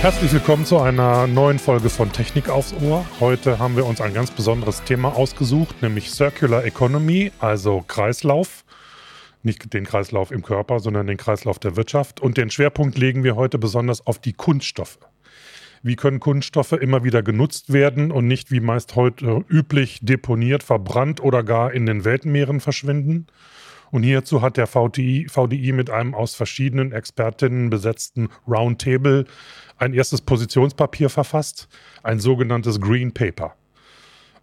Herzlich willkommen zu einer neuen Folge von Technik aufs Ohr. Heute haben wir uns ein ganz besonderes Thema ausgesucht, nämlich Circular Economy, also Kreislauf. Nicht den Kreislauf im Körper, sondern den Kreislauf der Wirtschaft. Und den Schwerpunkt legen wir heute besonders auf die Kunststoffe. Wie können Kunststoffe immer wieder genutzt werden und nicht wie meist heute üblich deponiert, verbrannt oder gar in den Weltmeeren verschwinden? Und hierzu hat der VDI, VDI mit einem aus verschiedenen Expertinnen besetzten Roundtable ein erstes Positionspapier verfasst, ein sogenanntes Green Paper.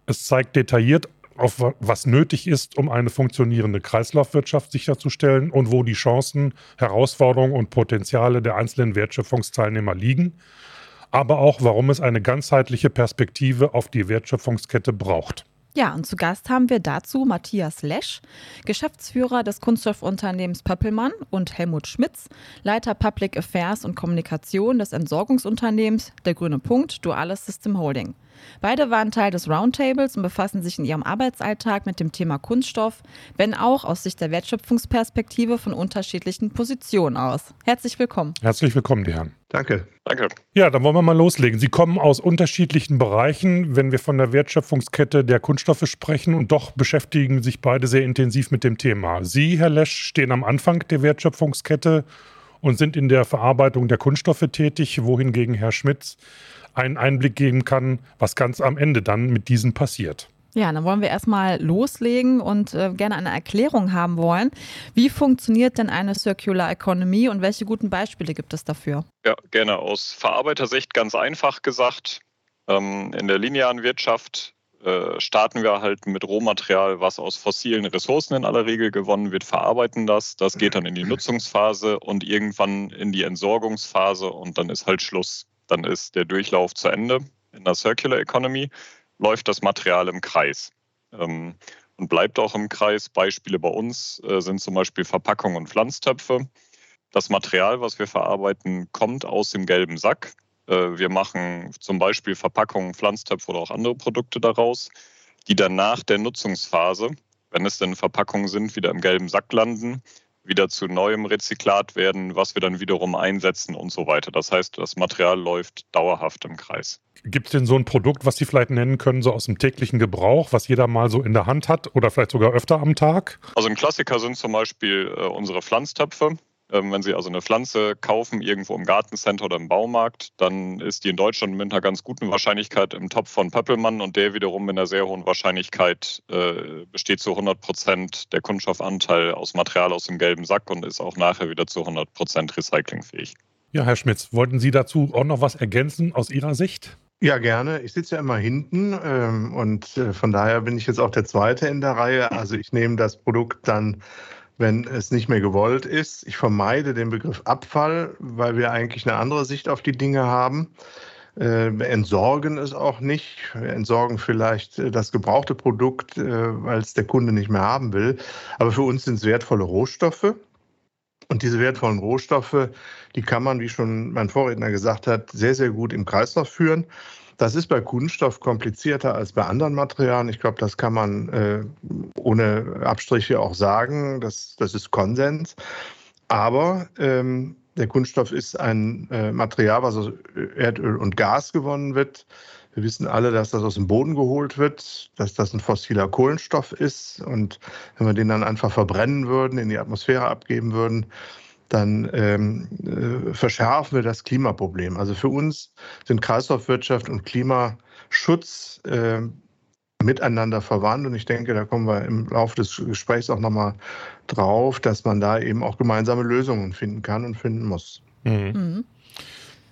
Es zeigt detailliert auf was nötig ist, um eine funktionierende Kreislaufwirtschaft sicherzustellen und wo die Chancen, Herausforderungen und Potenziale der einzelnen Wertschöpfungsteilnehmer liegen, aber auch warum es eine ganzheitliche Perspektive auf die Wertschöpfungskette braucht. Ja, und zu Gast haben wir dazu Matthias Lesch, Geschäftsführer des Kunststoffunternehmens Pöppelmann und Helmut Schmitz, Leiter Public Affairs und Kommunikation des Entsorgungsunternehmens Der Grüne Punkt Duales System Holding. Beide waren Teil des Roundtables und befassen sich in ihrem Arbeitsalltag mit dem Thema Kunststoff, wenn auch aus Sicht der Wertschöpfungsperspektive von unterschiedlichen Positionen aus. Herzlich willkommen. Herzlich willkommen, die Herren. Danke. Danke. Ja, dann wollen wir mal loslegen. Sie kommen aus unterschiedlichen Bereichen, wenn wir von der Wertschöpfungskette der Kunststoffe sprechen und doch beschäftigen sich beide sehr intensiv mit dem Thema. Sie, Herr Lesch, stehen am Anfang der Wertschöpfungskette und sind in der Verarbeitung der Kunststoffe tätig, wohingegen Herr Schmitz einen Einblick geben kann, was ganz am Ende dann mit diesen passiert. Ja, dann wollen wir erstmal loslegen und äh, gerne eine Erklärung haben wollen. Wie funktioniert denn eine Circular Economy und welche guten Beispiele gibt es dafür? Ja, gerne aus Verarbeitersicht ganz einfach gesagt. Ähm, in der linearen Wirtschaft äh, starten wir halt mit Rohmaterial, was aus fossilen Ressourcen in aller Regel gewonnen wird, verarbeiten das. Das geht dann in die Nutzungsphase und irgendwann in die Entsorgungsphase und dann ist halt Schluss. Dann ist der Durchlauf zu Ende. In der Circular Economy läuft das Material im Kreis ähm, und bleibt auch im Kreis. Beispiele bei uns äh, sind zum Beispiel Verpackungen und Pflanztöpfe. Das Material, was wir verarbeiten, kommt aus dem gelben Sack. Äh, wir machen zum Beispiel Verpackungen, Pflanztöpfe oder auch andere Produkte daraus, die dann nach der Nutzungsphase, wenn es denn Verpackungen sind, wieder im gelben Sack landen wieder zu neuem Rezyklat werden, was wir dann wiederum einsetzen und so weiter. Das heißt, das Material läuft dauerhaft im Kreis. Gibt es denn so ein Produkt, was Sie vielleicht nennen können, so aus dem täglichen Gebrauch, was jeder mal so in der Hand hat oder vielleicht sogar öfter am Tag? Also ein Klassiker sind zum Beispiel äh, unsere Pflanztöpfe. Ähm, wenn Sie also eine Pflanze kaufen, irgendwo im Gartencenter oder im Baumarkt, dann ist die in Deutschland mit einer ganz guten Wahrscheinlichkeit im Topf von Pöppelmann und der wiederum mit einer sehr hohen Wahrscheinlichkeit äh, besteht zu 100 Prozent der Kunststoffanteil aus Material aus dem gelben Sack und ist auch nachher wieder zu 100 Prozent recyclingfähig. Ja, Herr Schmitz, wollten Sie dazu auch noch was ergänzen aus Ihrer Sicht? Ja, gerne. Ich sitze ja immer hinten ähm, und äh, von daher bin ich jetzt auch der Zweite in der Reihe. Also ich nehme das Produkt dann wenn es nicht mehr gewollt ist. Ich vermeide den Begriff Abfall, weil wir eigentlich eine andere Sicht auf die Dinge haben. Äh, wir entsorgen es auch nicht. Wir entsorgen vielleicht äh, das gebrauchte Produkt, äh, weil es der Kunde nicht mehr haben will. Aber für uns sind es wertvolle Rohstoffe. Und diese wertvollen Rohstoffe, die kann man, wie schon mein Vorredner gesagt hat, sehr, sehr gut im Kreislauf führen. Das ist bei Kunststoff komplizierter als bei anderen Materialien. Ich glaube, das kann man äh, ohne Abstriche auch sagen. Das, das ist Konsens. Aber ähm, der Kunststoff ist ein äh, Material, was aus Erdöl und Gas gewonnen wird. Wir wissen alle, dass das aus dem Boden geholt wird, dass das ein fossiler Kohlenstoff ist. Und wenn wir den dann einfach verbrennen würden, in die Atmosphäre abgeben würden, dann ähm, äh, verschärfen wir das Klimaproblem. Also für uns sind Kreislaufwirtschaft und Klimaschutz äh, miteinander verwandt. Und ich denke, da kommen wir im Laufe des Gesprächs auch nochmal drauf, dass man da eben auch gemeinsame Lösungen finden kann und finden muss. Mhm. Mhm.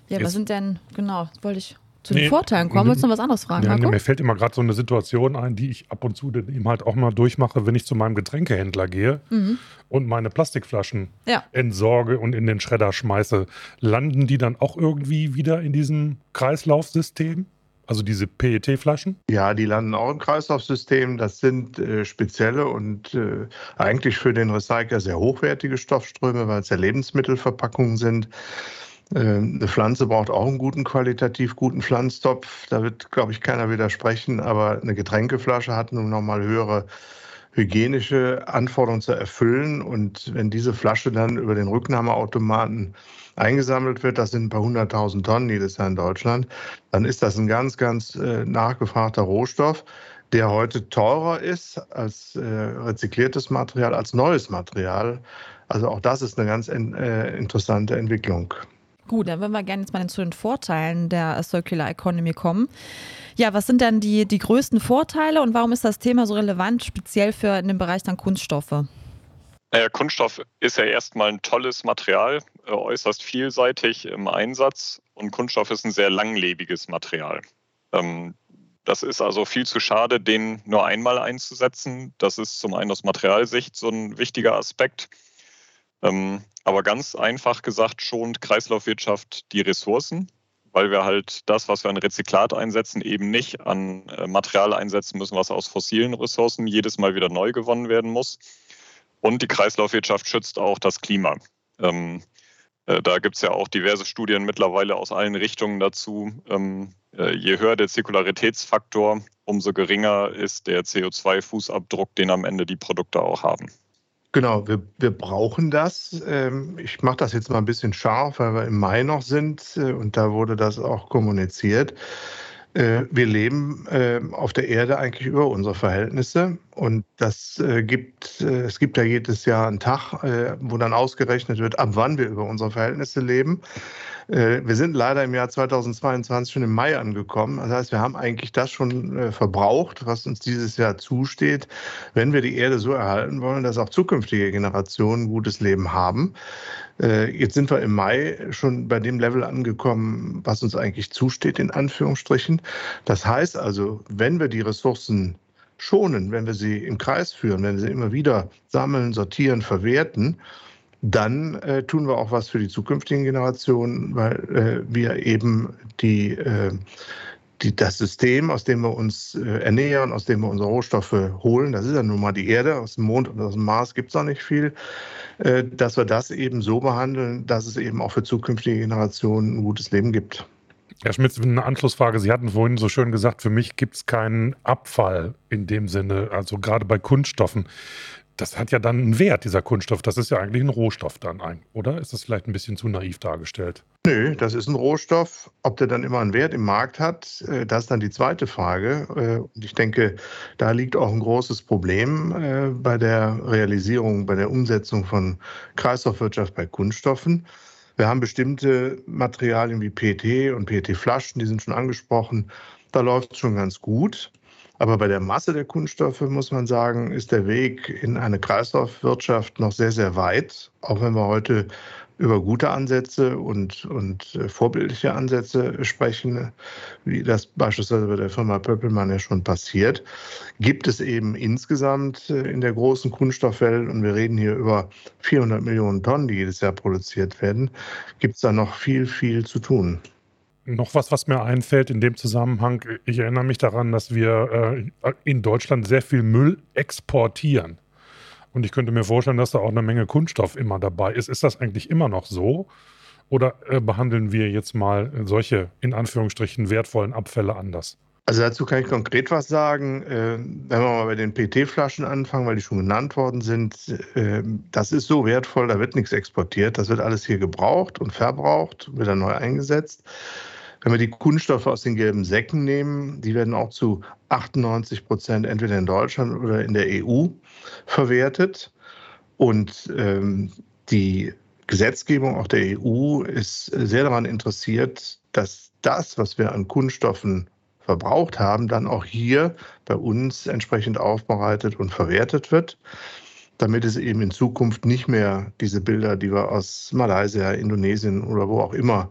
Ja, Jetzt, was sind denn, genau, wollte ich zu den nee, Vorteilen kommen. Willst du noch was anderes fragen? Ja, nee, mir fällt immer gerade so eine Situation ein, die ich ab und zu eben halt auch mal durchmache, wenn ich zu meinem Getränkehändler gehe mhm. und meine Plastikflaschen ja. entsorge und in den Schredder schmeiße. Landen die dann auch irgendwie wieder in diesem Kreislaufsystem? Also diese PET-Flaschen? Ja, die landen auch im Kreislaufsystem. Das sind äh, spezielle und äh, eigentlich für den Recycler sehr hochwertige Stoffströme, weil es ja Lebensmittelverpackungen sind. Ähm, eine Pflanze braucht auch einen guten, qualitativ guten Pflanztopf. Da wird, glaube ich, keiner widersprechen. Aber eine Getränkeflasche hat nun nochmal höhere hygienische Anforderungen zu erfüllen. Und wenn diese Flasche dann über den Rücknahmeautomaten eingesammelt wird, das sind ein paar hunderttausend Tonnen jedes Jahr in Deutschland, dann ist das ein ganz, ganz äh, nachgefragter Rohstoff, der heute teurer ist als äh, rezykliertes Material, als neues Material. Also auch das ist eine ganz äh, interessante Entwicklung. Gut, dann würden wir gerne jetzt mal zu den Vorteilen der Circular Economy kommen. Ja, was sind dann die, die größten Vorteile und warum ist das Thema so relevant, speziell für in dem Bereich dann Kunststoffe? Naja, Kunststoff ist ja erstmal ein tolles Material, äh, äußerst vielseitig im Einsatz und Kunststoff ist ein sehr langlebiges Material. Ähm, das ist also viel zu schade, den nur einmal einzusetzen. Das ist zum einen aus Materialsicht so ein wichtiger Aspekt. Ähm, aber ganz einfach gesagt schont Kreislaufwirtschaft die Ressourcen, weil wir halt das, was wir an Rezyklat einsetzen, eben nicht an äh, Material einsetzen müssen, was aus fossilen Ressourcen jedes Mal wieder neu gewonnen werden muss. Und die Kreislaufwirtschaft schützt auch das Klima. Ähm, äh, da gibt es ja auch diverse Studien mittlerweile aus allen Richtungen dazu. Ähm, äh, je höher der Zirkularitätsfaktor, umso geringer ist der CO2-Fußabdruck, den am Ende die Produkte auch haben. Genau, wir, wir brauchen das. Ähm, ich mache das jetzt mal ein bisschen scharf, weil wir im Mai noch sind äh, und da wurde das auch kommuniziert. Äh, wir leben ähm, auf der Erde eigentlich über unsere Verhältnisse und das äh, gibt, es gibt ja jedes Jahr einen Tag, wo dann ausgerechnet wird, ab wann wir über unsere Verhältnisse leben. Äh, wir sind leider im Jahr 2022 schon im Mai angekommen. Das heißt, wir haben eigentlich das schon äh, verbraucht, was uns dieses Jahr zusteht, wenn wir die Erde so erhalten wollen, dass auch zukünftige Generationen gutes Leben haben. Äh, jetzt sind wir im Mai schon bei dem Level angekommen, was uns eigentlich zusteht, in Anführungsstrichen. Das heißt also, wenn wir die Ressourcen schonen, wenn wir sie im Kreis führen, wenn wir sie immer wieder sammeln, sortieren, verwerten, dann äh, tun wir auch was für die zukünftigen Generationen, weil äh, wir eben die, äh, die, das System, aus dem wir uns äh, ernähren, aus dem wir unsere Rohstoffe holen, das ist ja nun mal die Erde, aus dem Mond und aus dem Mars gibt es noch nicht viel, äh, dass wir das eben so behandeln, dass es eben auch für zukünftige Generationen ein gutes Leben gibt. Herr Schmitz, eine Anschlussfrage. Sie hatten vorhin so schön gesagt, für mich gibt es keinen Abfall in dem Sinne, also gerade bei Kunststoffen das hat ja dann einen Wert, dieser Kunststoff. Das ist ja eigentlich ein Rohstoff dann, oder? Ist das vielleicht ein bisschen zu naiv dargestellt? Nö, das ist ein Rohstoff. Ob der dann immer einen Wert im Markt hat, äh, das ist dann die zweite Frage. Äh, und ich denke, da liegt auch ein großes Problem äh, bei der Realisierung, bei der Umsetzung von Kreislaufwirtschaft bei Kunststoffen. Wir haben bestimmte Materialien wie PET und PET-Flaschen, die sind schon angesprochen. Da läuft es schon ganz gut. Aber bei der Masse der Kunststoffe muss man sagen, ist der Weg in eine Kreislaufwirtschaft noch sehr, sehr weit. Auch wenn wir heute über gute Ansätze und, und äh, vorbildliche Ansätze sprechen, wie das beispielsweise bei der Firma Pöppelmann ja schon passiert, gibt es eben insgesamt äh, in der großen Kunststoffwelt, und wir reden hier über 400 Millionen Tonnen, die jedes Jahr produziert werden, gibt es da noch viel, viel zu tun. Noch was, was mir einfällt in dem Zusammenhang, ich erinnere mich daran, dass wir äh, in Deutschland sehr viel Müll exportieren. Und ich könnte mir vorstellen, dass da auch eine Menge Kunststoff immer dabei ist. Ist das eigentlich immer noch so? Oder äh, behandeln wir jetzt mal solche, in Anführungsstrichen, wertvollen Abfälle anders? Also dazu kann ich konkret was sagen. Äh, wenn wir mal bei den PT-Flaschen anfangen, weil die schon genannt worden sind, äh, das ist so wertvoll, da wird nichts exportiert. Das wird alles hier gebraucht und verbraucht, wird dann neu eingesetzt. Wenn wir die Kunststoffe aus den gelben Säcken nehmen, die werden auch zu 98 Prozent entweder in Deutschland oder in der EU verwertet. Und ähm, die Gesetzgebung auch der EU ist sehr daran interessiert, dass das, was wir an Kunststoffen verbraucht haben, dann auch hier bei uns entsprechend aufbereitet und verwertet wird, damit es eben in Zukunft nicht mehr diese Bilder, die wir aus Malaysia, Indonesien oder wo auch immer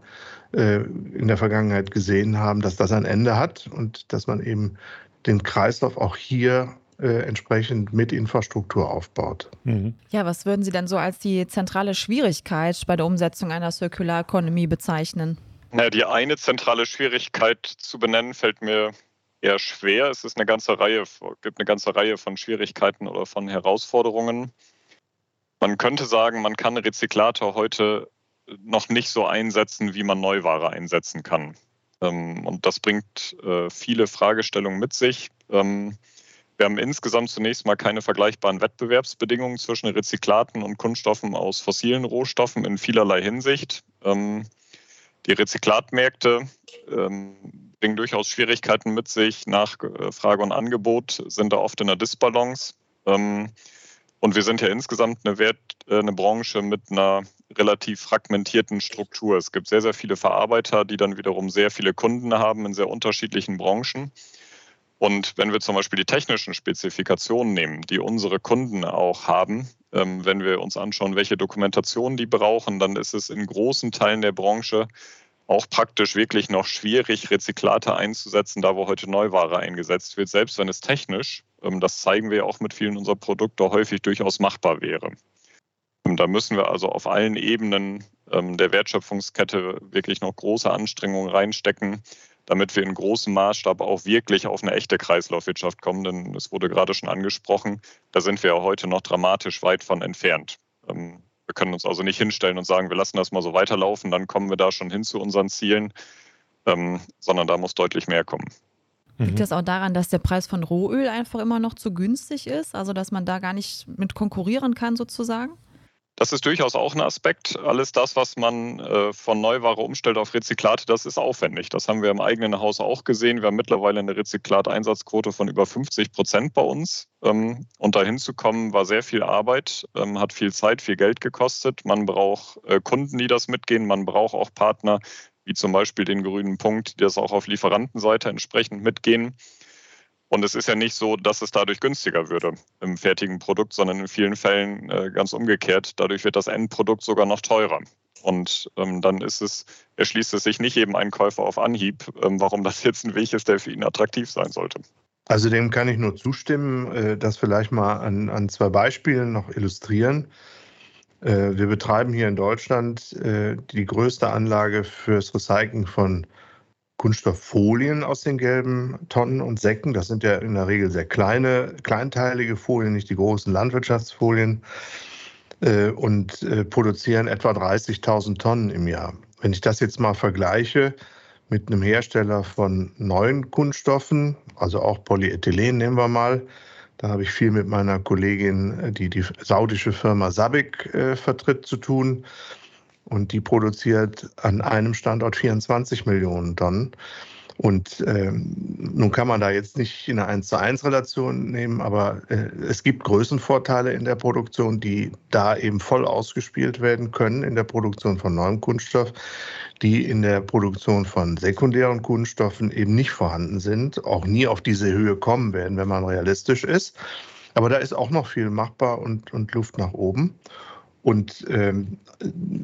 in der Vergangenheit gesehen haben, dass das ein Ende hat und dass man eben den Kreislauf auch hier äh, entsprechend mit Infrastruktur aufbaut. Mhm. Ja, was würden Sie denn so als die zentrale Schwierigkeit bei der Umsetzung einer Circular Economy bezeichnen? Na, die eine zentrale Schwierigkeit zu benennen fällt mir eher schwer. Es ist eine ganze Reihe, gibt eine ganze Reihe von Schwierigkeiten oder von Herausforderungen. Man könnte sagen, man kann Rezyklator heute noch nicht so einsetzen, wie man Neuware einsetzen kann. Ähm, und das bringt äh, viele Fragestellungen mit sich. Ähm, Wir haben insgesamt zunächst mal keine vergleichbaren Wettbewerbsbedingungen zwischen Rezyklaten und Kunststoffen aus fossilen Rohstoffen in vielerlei Hinsicht. Ähm, die Rezyklatmärkte bringen durchaus Schwierigkeiten mit sich. Nachfrage und Angebot sind da oft in der Disbalance. Und wir sind ja insgesamt eine, Wert, äh, eine Branche mit einer relativ fragmentierten Struktur. Es gibt sehr, sehr viele Verarbeiter, die dann wiederum sehr viele Kunden haben in sehr unterschiedlichen Branchen. Und wenn wir zum Beispiel die technischen Spezifikationen nehmen, die unsere Kunden auch haben, ähm, wenn wir uns anschauen, welche Dokumentation die brauchen, dann ist es in großen Teilen der Branche auch praktisch wirklich noch schwierig, Rezyklate einzusetzen, da wo heute Neuware eingesetzt wird, selbst wenn es technisch, ähm, das zeigen wir auch mit vielen unserer Produkte, häufig durchaus machbar wäre. Und da müssen wir also auf allen Ebenen ähm, der Wertschöpfungskette wirklich noch große Anstrengungen reinstecken, damit wir in großem Maßstab auch wirklich auf eine echte Kreislaufwirtschaft kommen. Denn es wurde gerade schon angesprochen, da sind wir ja heute noch dramatisch weit von entfernt. Ähm, wir können uns also nicht hinstellen und sagen, wir lassen das mal so weiterlaufen, dann kommen wir da schon hin zu unseren Zielen, ähm, sondern da muss deutlich mehr kommen. Liegt mhm. das auch daran, dass der Preis von Rohöl einfach immer noch zu günstig ist? Also, dass man da gar nicht mit konkurrieren kann, sozusagen? Das ist durchaus auch ein Aspekt. Alles das, was man äh, von Neuware umstellt auf Rezyklate, das ist aufwendig. Das haben wir im eigenen Haus auch gesehen. Wir haben mittlerweile eine Rezyklateinsatzquote von über 50 Prozent bei uns. Ähm, und dahin zu kommen, war sehr viel Arbeit, ähm, hat viel Zeit, viel Geld gekostet. Man braucht äh, Kunden, die das mitgehen. Man braucht auch Partner, wie zum Beispiel den grünen Punkt, die das auch auf Lieferantenseite entsprechend mitgehen. Und es ist ja nicht so, dass es dadurch günstiger würde im fertigen Produkt, sondern in vielen Fällen äh, ganz umgekehrt. Dadurch wird das Endprodukt sogar noch teurer. Und ähm, dann ist es, erschließt es sich nicht eben ein Käufer auf Anhieb, ähm, warum das jetzt ein Weg ist, der für ihn attraktiv sein sollte. Also dem kann ich nur zustimmen, äh, das vielleicht mal an, an zwei Beispielen noch illustrieren. Äh, wir betreiben hier in Deutschland äh, die größte Anlage fürs Recycling von Kunststofffolien aus den gelben Tonnen und Säcken. Das sind ja in der Regel sehr kleine, kleinteilige Folien, nicht die großen Landwirtschaftsfolien. Äh, und äh, produzieren etwa 30.000 Tonnen im Jahr. Wenn ich das jetzt mal vergleiche mit einem Hersteller von neuen Kunststoffen, also auch Polyethylen nehmen wir mal, da habe ich viel mit meiner Kollegin, die die saudische Firma Sabic äh, vertritt, zu tun. Und die produziert an einem Standort 24 Millionen Tonnen. Und ähm, nun kann man da jetzt nicht in eine 1 zu 1 Relation nehmen, aber äh, es gibt Größenvorteile in der Produktion, die da eben voll ausgespielt werden können in der Produktion von neuem Kunststoff, die in der Produktion von sekundären Kunststoffen eben nicht vorhanden sind, auch nie auf diese Höhe kommen werden, wenn man realistisch ist. Aber da ist auch noch viel machbar und, und Luft nach oben. Und ähm,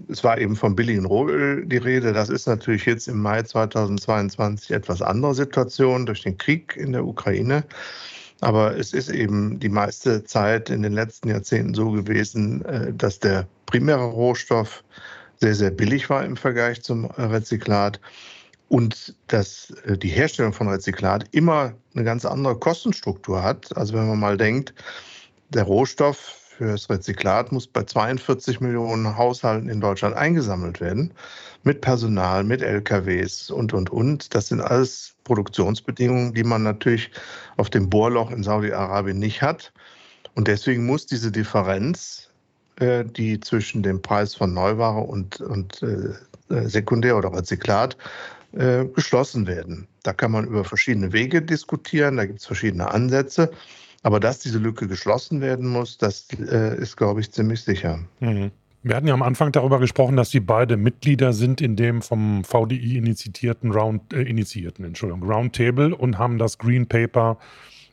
es war eben vom billigen Rohöl die Rede. Das ist natürlich jetzt im Mai 2022 etwas andere Situation durch den Krieg in der Ukraine. Aber es ist eben die meiste Zeit in den letzten Jahrzehnten so gewesen, äh, dass der primäre Rohstoff sehr, sehr billig war im Vergleich zum Rezyklat und dass äh, die Herstellung von Rezyklat immer eine ganz andere Kostenstruktur hat. Also wenn man mal denkt, der Rohstoff für das Rezyklat muss bei 42 Millionen Haushalten in Deutschland eingesammelt werden. Mit Personal, mit LKWs und, und, und. Das sind alles Produktionsbedingungen, die man natürlich auf dem Bohrloch in Saudi-Arabien nicht hat. Und deswegen muss diese Differenz, äh, die zwischen dem Preis von Neuware und, und äh Sekundär- oder Rezyklat äh, geschlossen werden. Da kann man über verschiedene Wege diskutieren, da gibt es verschiedene Ansätze. Aber dass diese Lücke geschlossen werden muss, das äh, ist, glaube ich, ziemlich sicher. Mhm. Wir hatten ja am Anfang darüber gesprochen, dass Sie beide Mitglieder sind in dem vom VDI initiierten Round, äh, initiierten, Entschuldigung, Roundtable und haben das Green Paper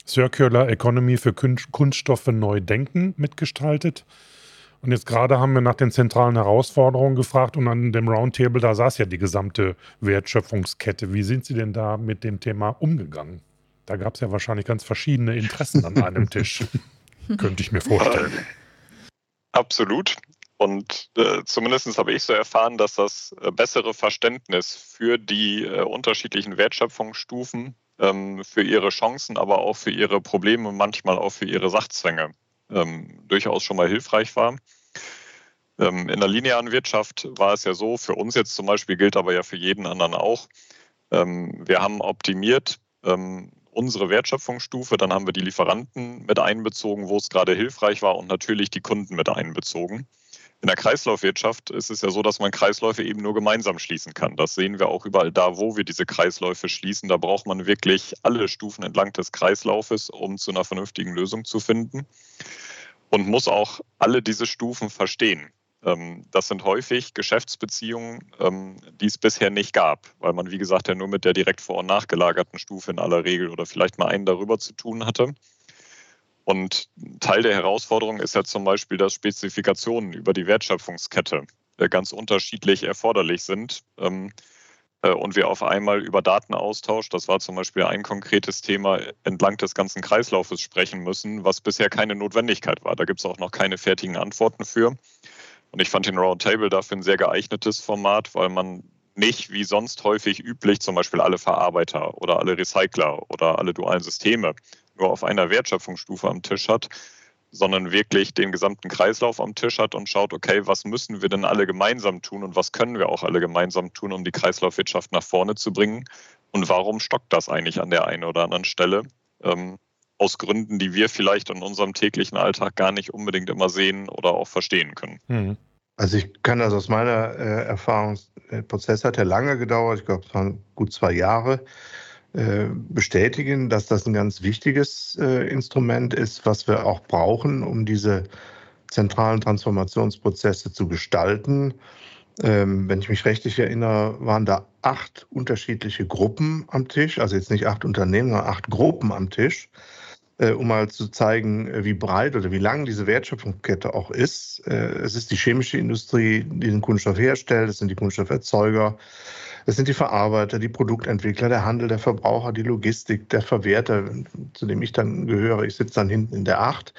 Circular Economy für Kunststoffe neu denken mitgestaltet. Und jetzt gerade haben wir nach den zentralen Herausforderungen gefragt und an dem Roundtable, da saß ja die gesamte Wertschöpfungskette. Wie sind Sie denn da mit dem Thema umgegangen? Da gab es ja wahrscheinlich ganz verschiedene Interessen an einem Tisch. Könnte ich mir vorstellen. Absolut. Und äh, zumindest habe ich so erfahren, dass das äh, bessere Verständnis für die äh, unterschiedlichen Wertschöpfungsstufen, ähm, für ihre Chancen, aber auch für ihre Probleme, manchmal auch für ihre Sachzwänge ähm, durchaus schon mal hilfreich war. Ähm, in der linearen Wirtschaft war es ja so, für uns jetzt zum Beispiel gilt aber ja für jeden anderen auch. Ähm, wir haben optimiert, ähm, unsere Wertschöpfungsstufe, dann haben wir die Lieferanten mit einbezogen, wo es gerade hilfreich war und natürlich die Kunden mit einbezogen. In der Kreislaufwirtschaft ist es ja so, dass man Kreisläufe eben nur gemeinsam schließen kann. Das sehen wir auch überall da, wo wir diese Kreisläufe schließen. Da braucht man wirklich alle Stufen entlang des Kreislaufes, um zu einer vernünftigen Lösung zu finden. Und muss auch alle diese Stufen verstehen. Ähm, das sind häufig Geschäftsbeziehungen, ähm, die es bisher nicht gab, weil man, wie gesagt, ja nur mit der direkt vor- und nachgelagerten Stufe in aller Regel oder vielleicht mal einen darüber zu tun hatte. Und Teil der Herausforderung ist ja zum Beispiel, dass Spezifikationen über die Wertschöpfungskette äh, ganz unterschiedlich erforderlich sind. Ähm, äh, und wir auf einmal über Datenaustausch, das war zum Beispiel ein konkretes Thema, entlang des ganzen Kreislaufes sprechen müssen, was bisher keine Notwendigkeit war. Da gibt es auch noch keine fertigen Antworten für. Und ich fand den Roundtable dafür ein sehr geeignetes Format, weil man nicht wie sonst häufig üblich zum Beispiel alle Verarbeiter oder alle Recycler oder alle dualen Systeme nur auf einer Wertschöpfungsstufe am Tisch hat, sondern wirklich den gesamten Kreislauf am Tisch hat und schaut, okay, was müssen wir denn alle gemeinsam tun und was können wir auch alle gemeinsam tun, um die Kreislaufwirtschaft nach vorne zu bringen und warum stockt das eigentlich an der einen oder anderen Stelle? Ähm, aus Gründen, die wir vielleicht in unserem täglichen Alltag gar nicht unbedingt immer sehen oder auch verstehen können. Mhm. Also ich kann das aus meiner äh, Erfahrung, der Prozess hat ja lange gedauert, ich glaube es waren gut zwei Jahre, äh, bestätigen, dass das ein ganz wichtiges äh, Instrument ist, was wir auch brauchen, um diese zentralen Transformationsprozesse zu gestalten. Ähm, wenn ich mich richtig erinnere, waren da acht unterschiedliche Gruppen am Tisch, also jetzt nicht acht Unternehmen, sondern acht Gruppen am Tisch äh, um mal zu zeigen, äh, wie breit oder wie lang diese Wertschöpfungskette auch ist. Äh, es ist die chemische Industrie, die den Kunststoff herstellt, es sind die Kunststofferzeuger, es sind die Verarbeiter, die Produktentwickler, der Handel, der Verbraucher, die Logistik, der Verwerter, zu dem ich dann gehöre. Ich sitze dann hinten in der Acht.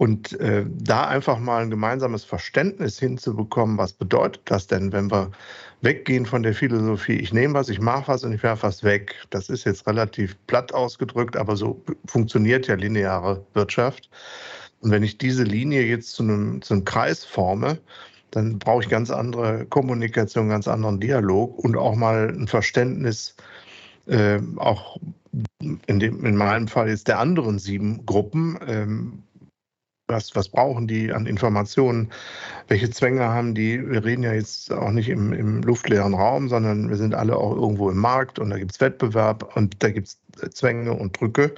Und äh, da einfach mal ein gemeinsames Verständnis hinzubekommen, was bedeutet das denn, wenn wir weggehen von der Philosophie, ich nehme was, ich mache was und ich werfe was weg. Das ist jetzt relativ platt ausgedrückt, aber so funktioniert ja lineare Wirtschaft. Und wenn ich diese Linie jetzt zu einem, zu einem Kreis forme, dann brauche ich ganz andere Kommunikation, ganz anderen Dialog und auch mal ein Verständnis, äh, auch in, dem, in meinem Fall jetzt der anderen sieben Gruppen, ähm, was, was brauchen die an Informationen? Welche Zwänge haben die? Wir reden ja jetzt auch nicht im, im luftleeren Raum, sondern wir sind alle auch irgendwo im Markt und da gibt es Wettbewerb und da gibt es Zwänge und Drücke.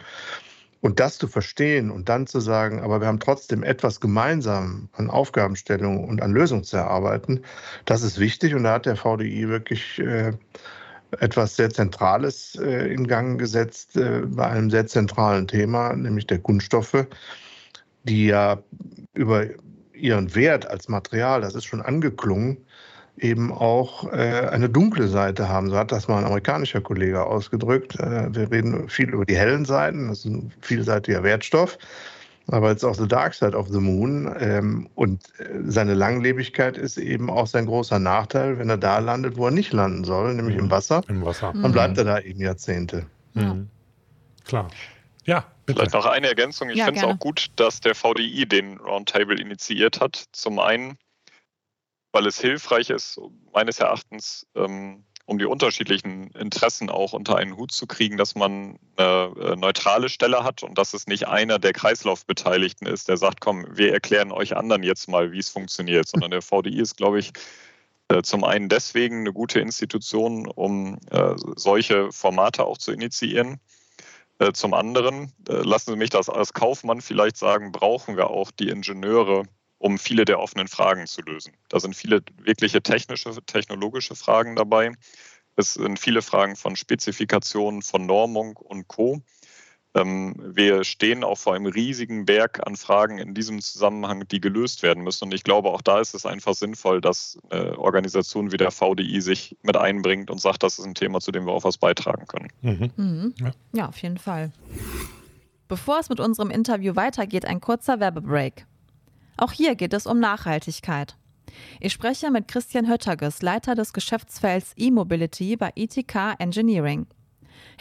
Und das zu verstehen und dann zu sagen, aber wir haben trotzdem etwas gemeinsam an Aufgabenstellungen und an Lösungen zu erarbeiten, das ist wichtig. Und da hat der VDI wirklich äh, etwas sehr Zentrales äh, in Gang gesetzt äh, bei einem sehr zentralen Thema, nämlich der Kunststoffe die ja über ihren Wert als Material, das ist schon angeklungen, eben auch äh, eine dunkle Seite haben. So hat das mal ein amerikanischer Kollege ausgedrückt. Äh, wir reden viel über die hellen Seiten, das ist ein vielseitiger Wertstoff. Aber jetzt auch The Dark Side of the Moon. Ähm, und äh, seine Langlebigkeit ist eben auch sein großer Nachteil, wenn er da landet, wo er nicht landen soll, nämlich mhm. im Wasser. Im Wasser. Dann bleibt er da eben Jahrzehnte. Mhm. Klar. Ja, bitte. Vielleicht noch eine Ergänzung. Ich ja, finde es auch gut, dass der VDI den Roundtable initiiert hat. Zum einen, weil es hilfreich ist, meines Erachtens, ähm, um die unterschiedlichen Interessen auch unter einen Hut zu kriegen, dass man eine äh, neutrale Stelle hat und dass es nicht einer der Kreislaufbeteiligten ist, der sagt, komm, wir erklären euch anderen jetzt mal, wie es funktioniert, sondern der VDI ist, glaube ich, äh, zum einen deswegen eine gute Institution, um äh, solche Formate auch zu initiieren. Äh, zum anderen, äh, lassen Sie mich das als Kaufmann vielleicht sagen, brauchen wir auch die Ingenieure, um viele der offenen Fragen zu lösen. Da sind viele wirkliche technische, technologische Fragen dabei. Es sind viele Fragen von Spezifikationen, von Normung und Co. Ähm, wir stehen auch vor einem riesigen Berg an Fragen in diesem Zusammenhang, die gelöst werden müssen. Und ich glaube, auch da ist es einfach sinnvoll, dass eine Organisation wie der VDI sich mit einbringt und sagt, das ist ein Thema, zu dem wir auch was beitragen können. Mhm. Mhm. Ja. ja, auf jeden Fall. Bevor es mit unserem Interview weitergeht, ein kurzer Werbebreak. Auch hier geht es um Nachhaltigkeit. Ich spreche mit Christian Hötterges, Leiter des Geschäftsfelds E-Mobility bei ETK Engineering.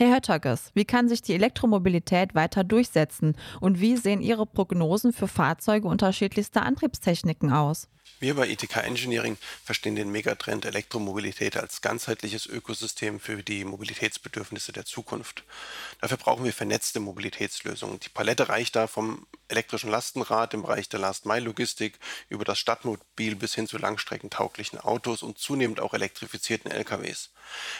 Herr Hötterges, wie kann sich die Elektromobilität weiter durchsetzen und wie sehen Ihre Prognosen für Fahrzeuge unterschiedlichster Antriebstechniken aus? Wir bei ITK Engineering verstehen den Megatrend Elektromobilität als ganzheitliches Ökosystem für die Mobilitätsbedürfnisse der Zukunft. Dafür brauchen wir vernetzte Mobilitätslösungen. Die Palette reicht da vom elektrischen Lastenrad im Bereich der Last-Mile-Logistik über das Stadtmobil bis hin zu langstreckentauglichen Autos und zunehmend auch elektrifizierten LKWs.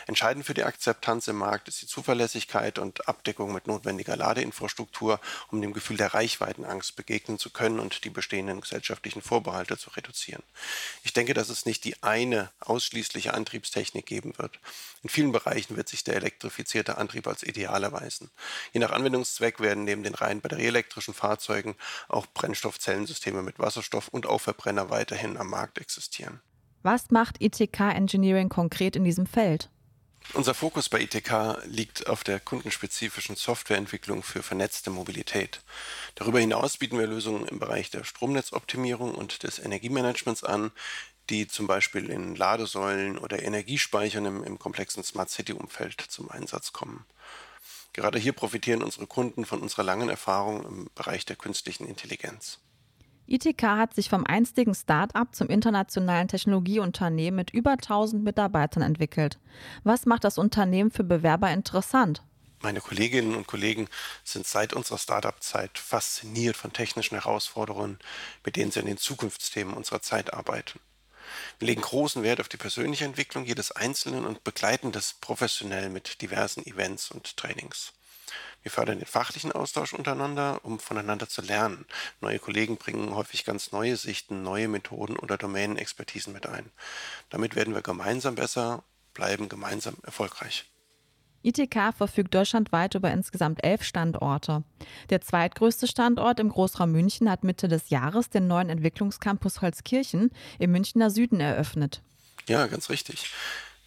Entscheidend für die Akzeptanz im Markt ist die Zuverlässigkeit und Abdeckung mit notwendiger Ladeinfrastruktur, um dem Gefühl der Reichweitenangst begegnen zu können und die bestehenden gesellschaftlichen Vorbehalte zu reduzieren. Ich denke, dass es nicht die eine ausschließliche Antriebstechnik geben wird. In vielen Bereichen wird sich der elektrifizierte Antrieb als ideal erweisen. Je nach Anwendungszweck werden neben den rein batterieelektrischen Fahrzeugen auch Brennstoffzellensysteme mit Wasserstoff und auch Verbrenner weiterhin am Markt existieren. Was macht ITK Engineering konkret in diesem Feld? Unser Fokus bei ITK liegt auf der kundenspezifischen Softwareentwicklung für vernetzte Mobilität. Darüber hinaus bieten wir Lösungen im Bereich der Stromnetzoptimierung und des Energiemanagements an, die zum Beispiel in Ladesäulen oder Energiespeichern im, im komplexen Smart City-Umfeld zum Einsatz kommen. Gerade hier profitieren unsere Kunden von unserer langen Erfahrung im Bereich der künstlichen Intelligenz. ITK hat sich vom einstigen Start-up zum internationalen Technologieunternehmen mit über 1000 Mitarbeitern entwickelt. Was macht das Unternehmen für Bewerber interessant? Meine Kolleginnen und Kollegen sind seit unserer Start-up-Zeit fasziniert von technischen Herausforderungen, mit denen sie an den Zukunftsthemen unserer Zeit arbeiten. Wir legen großen Wert auf die persönliche Entwicklung jedes Einzelnen und begleiten das professionell mit diversen Events und Trainings. Wir fördern den fachlichen Austausch untereinander, um voneinander zu lernen. Neue Kollegen bringen häufig ganz neue Sichten, neue Methoden oder Domänenexpertisen mit ein. Damit werden wir gemeinsam besser, bleiben gemeinsam erfolgreich. ITK verfügt deutschlandweit über insgesamt elf Standorte. Der zweitgrößte Standort im Großraum München hat Mitte des Jahres den neuen Entwicklungscampus Holzkirchen im Münchner Süden eröffnet. Ja, ganz richtig.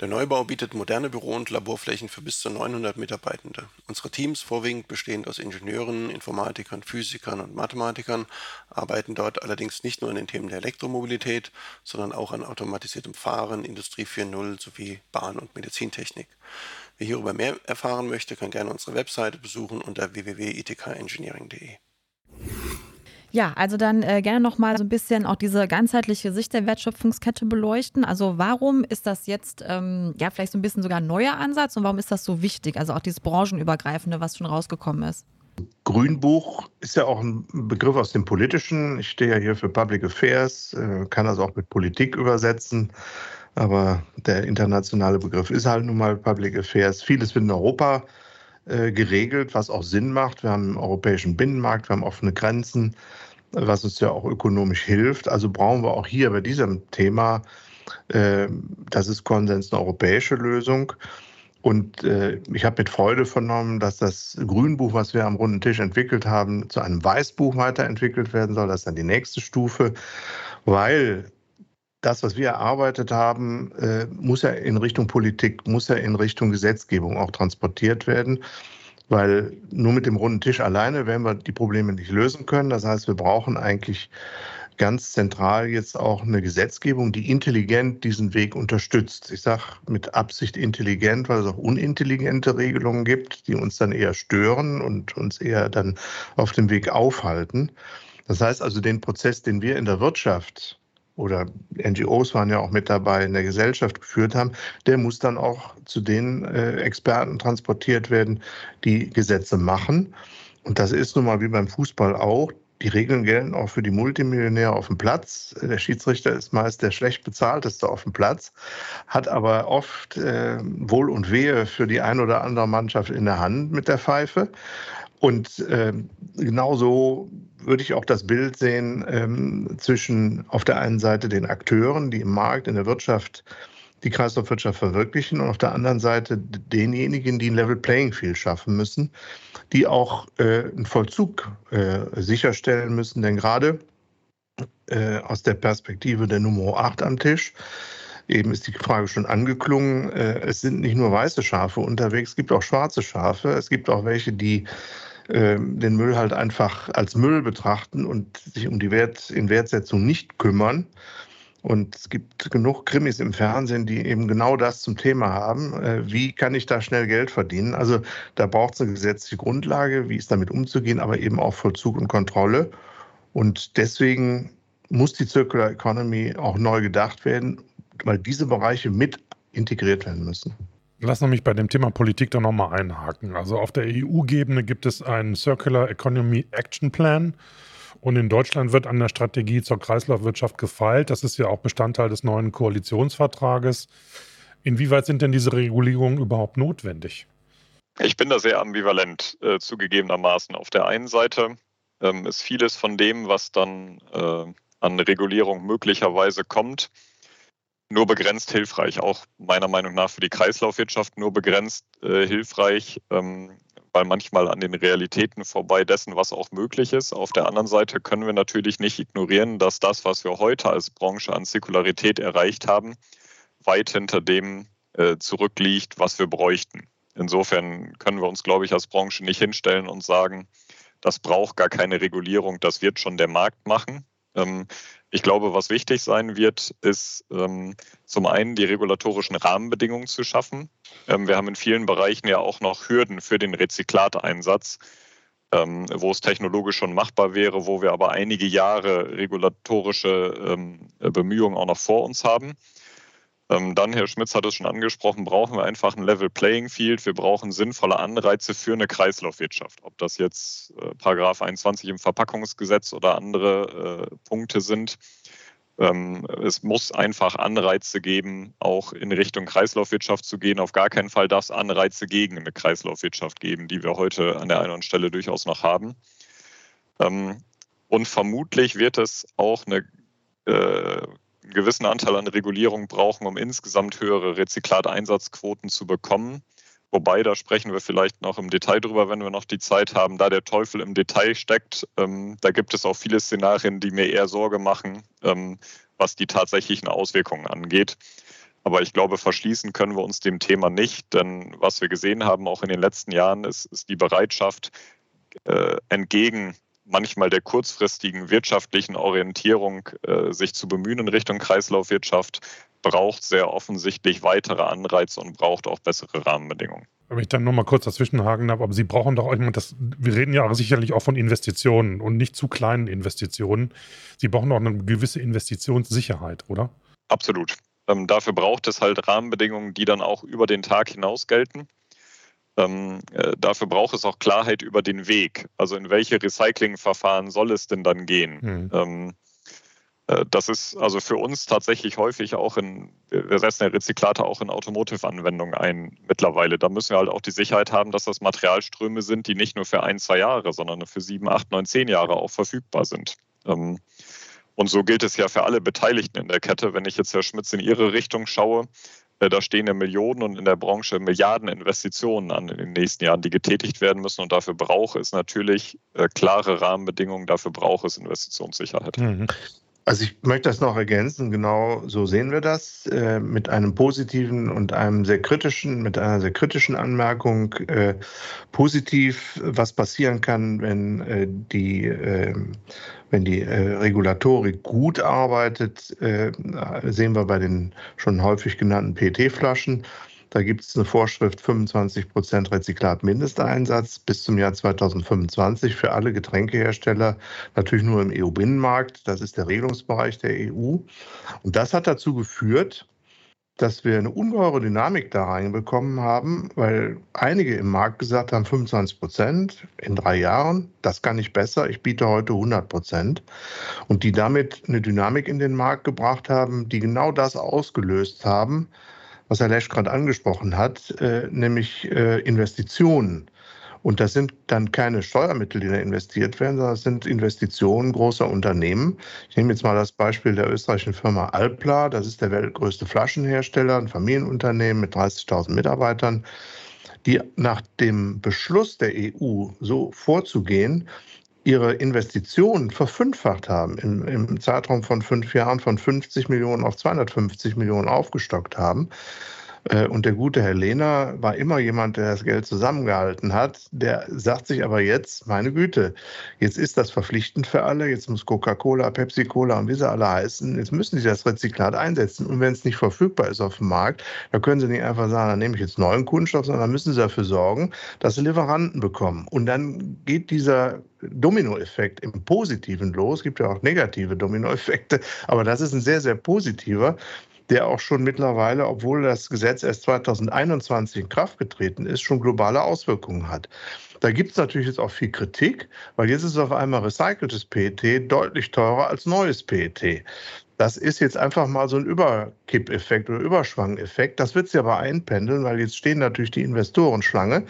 Der Neubau bietet moderne Büro- und Laborflächen für bis zu 900 Mitarbeitende. Unsere Teams, vorwiegend bestehend aus Ingenieuren, Informatikern, Physikern und Mathematikern, arbeiten dort allerdings nicht nur an den Themen der Elektromobilität, sondern auch an automatisiertem Fahren, Industrie 4.0 sowie Bahn- und Medizintechnik. Wer hierüber mehr erfahren möchte, kann gerne unsere Webseite besuchen unter www.itkengineering.de. Ja, also dann äh, gerne nochmal so ein bisschen auch diese ganzheitliche Sicht der Wertschöpfungskette beleuchten. Also warum ist das jetzt ähm, ja vielleicht so ein bisschen sogar ein neuer Ansatz und warum ist das so wichtig? Also auch dieses branchenübergreifende, was schon rausgekommen ist. Grünbuch ist ja auch ein Begriff aus dem Politischen. Ich stehe ja hier für Public Affairs, äh, kann das auch mit Politik übersetzen. Aber der internationale Begriff ist halt nun mal Public Affairs. Vieles wird in Europa äh, geregelt, was auch Sinn macht. Wir haben einen europäischen Binnenmarkt, wir haben offene Grenzen was uns ja auch ökonomisch hilft. Also brauchen wir auch hier bei diesem Thema, äh, das ist Konsens, eine europäische Lösung. Und äh, ich habe mit Freude vernommen, dass das Grünbuch, was wir am runden Tisch entwickelt haben, zu einem Weißbuch weiterentwickelt werden soll. Das ist dann die nächste Stufe, weil das, was wir erarbeitet haben, äh, muss ja in Richtung Politik, muss ja in Richtung Gesetzgebung auch transportiert werden weil nur mit dem runden Tisch alleine werden wir die Probleme nicht lösen können. Das heißt, wir brauchen eigentlich ganz zentral jetzt auch eine Gesetzgebung, die intelligent diesen Weg unterstützt. Ich sage mit Absicht intelligent, weil es auch unintelligente Regelungen gibt, die uns dann eher stören und uns eher dann auf dem Weg aufhalten. Das heißt also, den Prozess, den wir in der Wirtschaft oder NGOs waren ja auch mit dabei in der Gesellschaft geführt haben, der muss dann auch zu den äh, Experten transportiert werden, die Gesetze machen. Und das ist nun mal wie beim Fußball auch. Die Regeln gelten auch für die Multimillionäre auf dem Platz. Der Schiedsrichter ist meist der schlecht bezahlteste auf dem Platz, hat aber oft äh, Wohl und Wehe für die ein oder andere Mannschaft in der Hand mit der Pfeife. Und äh, genauso würde ich auch das Bild sehen ähm, zwischen auf der einen Seite den Akteuren, die im Markt, in der Wirtschaft die Kreislaufwirtschaft verwirklichen und auf der anderen Seite denjenigen, die ein Level Playing Field schaffen müssen, die auch äh, einen Vollzug äh, sicherstellen müssen. Denn gerade äh, aus der Perspektive der Nummer 8 am Tisch, eben ist die Frage schon angeklungen, äh, es sind nicht nur weiße Schafe unterwegs, es gibt auch schwarze Schafe, es gibt auch welche, die den Müll halt einfach als Müll betrachten und sich um die Wert, in Wertsetzung nicht kümmern. Und es gibt genug Krimis im Fernsehen, die eben genau das zum Thema haben. Äh, wie kann ich da schnell Geld verdienen? Also da braucht es eine gesetzliche Grundlage, wie ist damit umzugehen, aber eben auch Vollzug und Kontrolle. Und deswegen muss die Circular Economy auch neu gedacht werden, weil diese Bereiche mit integriert werden müssen. Lass mich bei dem Thema Politik da nochmal einhaken. Also auf der EU-Ebene gibt es einen Circular Economy Action Plan und in Deutschland wird an der Strategie zur Kreislaufwirtschaft gefeilt. Das ist ja auch Bestandteil des neuen Koalitionsvertrages. Inwieweit sind denn diese Regulierungen überhaupt notwendig? Ich bin da sehr ambivalent äh, zugegebenermaßen. Auf der einen Seite ähm, ist vieles von dem, was dann äh, an Regulierung möglicherweise kommt, nur begrenzt hilfreich. Auch meiner Meinung nach für die Kreislaufwirtschaft nur begrenzt äh, hilfreich, ähm, weil manchmal an den Realitäten vorbei dessen, was auch möglich ist. Auf der anderen Seite können wir natürlich nicht ignorieren, dass das, was wir heute als Branche an Säkularität erreicht haben, weit hinter dem äh, zurückliegt, was wir bräuchten. Insofern können wir uns, glaube ich, als Branche nicht hinstellen und sagen, das braucht gar keine Regulierung, das wird schon der Markt machen. Ähm, ich glaube, was wichtig sein wird, ist ähm, zum einen die regulatorischen Rahmenbedingungen zu schaffen. Ähm, wir haben in vielen Bereichen ja auch noch Hürden für den Rezyklateinsatz, wo es technologisch schon machbar wäre, wo wir aber einige Jahre regulatorische Bemühungen auch noch vor uns haben. Ähm, dann, Herr Schmitz hat es schon angesprochen, brauchen wir einfach ein Level Playing Field. Wir brauchen sinnvolle Anreize für eine Kreislaufwirtschaft. Ob das jetzt äh, Paragraph 21 im Verpackungsgesetz oder andere äh, Punkte sind. Ähm, es muss einfach Anreize geben, auch in Richtung Kreislaufwirtschaft zu gehen. Auf gar keinen Fall darf es Anreize gegen eine Kreislaufwirtschaft geben, die wir heute an der einen Stelle durchaus noch haben. Ähm, und vermutlich wird es auch eine äh, einen gewissen Anteil an Regulierung brauchen, um insgesamt höhere Rezyklateinsatzquoten zu bekommen. Wobei, da sprechen wir vielleicht noch im Detail drüber, wenn wir noch die Zeit haben, da der Teufel im Detail steckt. Ähm, da gibt es auch viele Szenarien, die mir eher Sorge machen, ähm, was die tatsächlichen Auswirkungen angeht. Aber ich glaube, verschließen können wir uns dem Thema nicht, denn was wir gesehen haben, auch in den letzten Jahren, ist, ist die Bereitschaft, äh, entgegen manchmal der kurzfristigen wirtschaftlichen Orientierung äh, sich zu bemühen in Richtung Kreislaufwirtschaft, braucht sehr offensichtlich weitere Anreize und braucht auch bessere Rahmenbedingungen. Wenn ich dann nur mal kurz dazwischenhaken darf, aber Sie brauchen doch, ich meine, das, wir reden ja sicherlich auch von Investitionen und nicht zu kleinen Investitionen. Sie brauchen auch eine gewisse Investitionssicherheit, oder? Absolut. Ähm, dafür braucht es halt Rahmenbedingungen, die dann auch über den Tag hinaus gelten. Ähm, äh, dafür braucht es auch Klarheit über den Weg. Also in welche Recyclingverfahren soll es denn dann gehen? Mhm. Ähm, äh, das ist also für uns tatsächlich häufig auch in, wir setzen ja Rezyklate auch in Automotive-Anwendungen ein mittlerweile. Da müssen wir halt auch die Sicherheit haben, dass das Materialströme sind, die nicht nur für ein, zwei Jahre, sondern für sieben, acht, neun, zehn Jahre auch verfügbar sind. Ähm, und so gilt es ja für alle Beteiligten in der Kette. Wenn ich jetzt Herr Schmitz in Ihre Richtung schaue, da stehen ja Millionen und in der Branche Milliarden Investitionen an in den nächsten Jahren, die getätigt werden müssen. Und dafür braucht es natürlich äh, klare Rahmenbedingungen, dafür braucht es Investitionssicherheit. Mhm. Also ich möchte das noch ergänzen, genau so sehen wir das, äh, mit einem positiven und einem sehr kritischen, mit einer sehr kritischen Anmerkung. Äh, positiv, was passieren kann, wenn äh, die, ähm, wenn die äh, Regulatorik gut arbeitet, äh, sehen wir bei den schon häufig genannten PET-Flaschen. Da gibt es eine Vorschrift 25 Prozent Rezyklat-Mindesteinsatz bis zum Jahr 2025 für alle Getränkehersteller, natürlich nur im EU-Binnenmarkt. Das ist der Regelungsbereich der EU. Und das hat dazu geführt, dass wir eine ungeheure Dynamik da reinbekommen haben, weil einige im Markt gesagt haben, 25 Prozent in drei Jahren, das kann ich besser, ich biete heute 100 Prozent. Und die damit eine Dynamik in den Markt gebracht haben, die genau das ausgelöst haben, was Herr Lesch gerade angesprochen hat, äh, nämlich äh, Investitionen. Und das sind dann keine Steuermittel, die da investiert werden, sondern das sind Investitionen großer Unternehmen. Ich nehme jetzt mal das Beispiel der österreichischen Firma Alpla. Das ist der weltgrößte Flaschenhersteller, ein Familienunternehmen mit 30.000 Mitarbeitern, die nach dem Beschluss der EU so vorzugehen, ihre Investitionen verfünffacht haben, im, im, Zeitraum von fünf Jahren von 50 Millionen auf 250 Millionen aufgestockt haben, und der gute Herr Lehner war immer jemand, der das Geld zusammengehalten hat. Der sagt sich aber jetzt, meine Güte, jetzt ist das verpflichtend für alle. Jetzt muss Coca-Cola, Pepsi-Cola und wie sie alle heißen, jetzt müssen sie das Rezyklat einsetzen. Und wenn es nicht verfügbar ist auf dem Markt, dann können sie nicht einfach sagen, dann nehme ich jetzt neuen Kunststoff, sondern müssen sie dafür sorgen, dass sie Lieferanten bekommen. Und dann geht dieser Dominoeffekt im Positiven los. Es gibt ja auch negative Dominoeffekte, aber das ist ein sehr, sehr positiver der auch schon mittlerweile, obwohl das Gesetz erst 2021 in Kraft getreten ist, schon globale Auswirkungen hat. Da gibt es natürlich jetzt auch viel Kritik, weil jetzt ist auf einmal recyceltes PET deutlich teurer als neues PET. Das ist jetzt einfach mal so ein Überkippeffekt oder Überschwangeffekt. Das wird sich aber einpendeln, weil jetzt stehen natürlich die Investoren Schlange,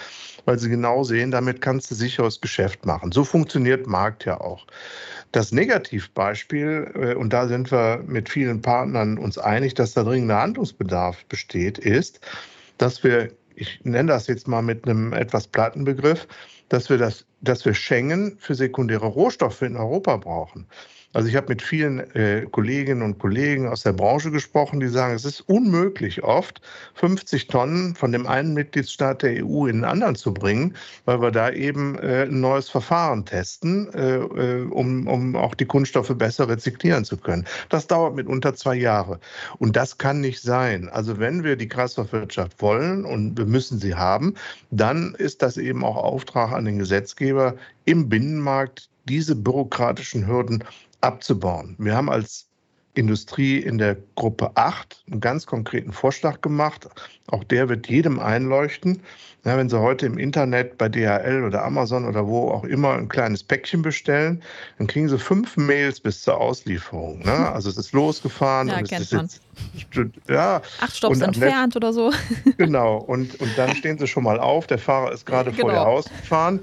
weil sie genau sehen, damit kannst du sicheres Geschäft machen. So funktioniert Markt ja auch. Das Negativbeispiel, äh, und da sind wir mit vielen Partnern uns einig, dass da dringender Handlungsbedarf besteht, ist, dass wir, ich nenne das jetzt mal mit einem etwas platten Begriff, dass wir das, dass wir Schengen für sekundäre Rohstoffe in Europa brauchen. Also ich habe mit vielen äh, Kolleginnen und Kollegen aus der Branche gesprochen, die sagen, es ist unmöglich oft, 50 Tonnen von dem einen Mitgliedstaat der EU in den anderen zu bringen, weil wir da eben äh, ein neues Verfahren testen, äh, äh um, um auch die Kunststoffe besser rezyklieren zu können. Das dauert mitunter zwei Jahre. Und das kann nicht sein. Also wenn wir die Kreislaufwirtschaft wollen und wir müssen sie haben, dann ist das eben auch Auftrag an den Gesetzgeber, im Binnenmarkt diese bürokratischen Hürden abzubauen. Wir haben als Industrie in der Gruppe 8 einen ganz konkreten Vorschlag gemacht. Auch der wird jedem einleuchten. Ja, wenn Sie heute im Internet bei DHL oder Amazon oder wo auch immer ein kleines Päckchen bestellen, dann kriegen Sie fünf Mails bis zur Auslieferung. Ne? Also es ist losgefahren. Ja, und kennt es man. Jetzt, ja, Acht Stopps entfernt oder so. Genau, und, und dann stehen Sie schon mal auf, der Fahrer ist gerade genau. vor Ihr Haus gefahren,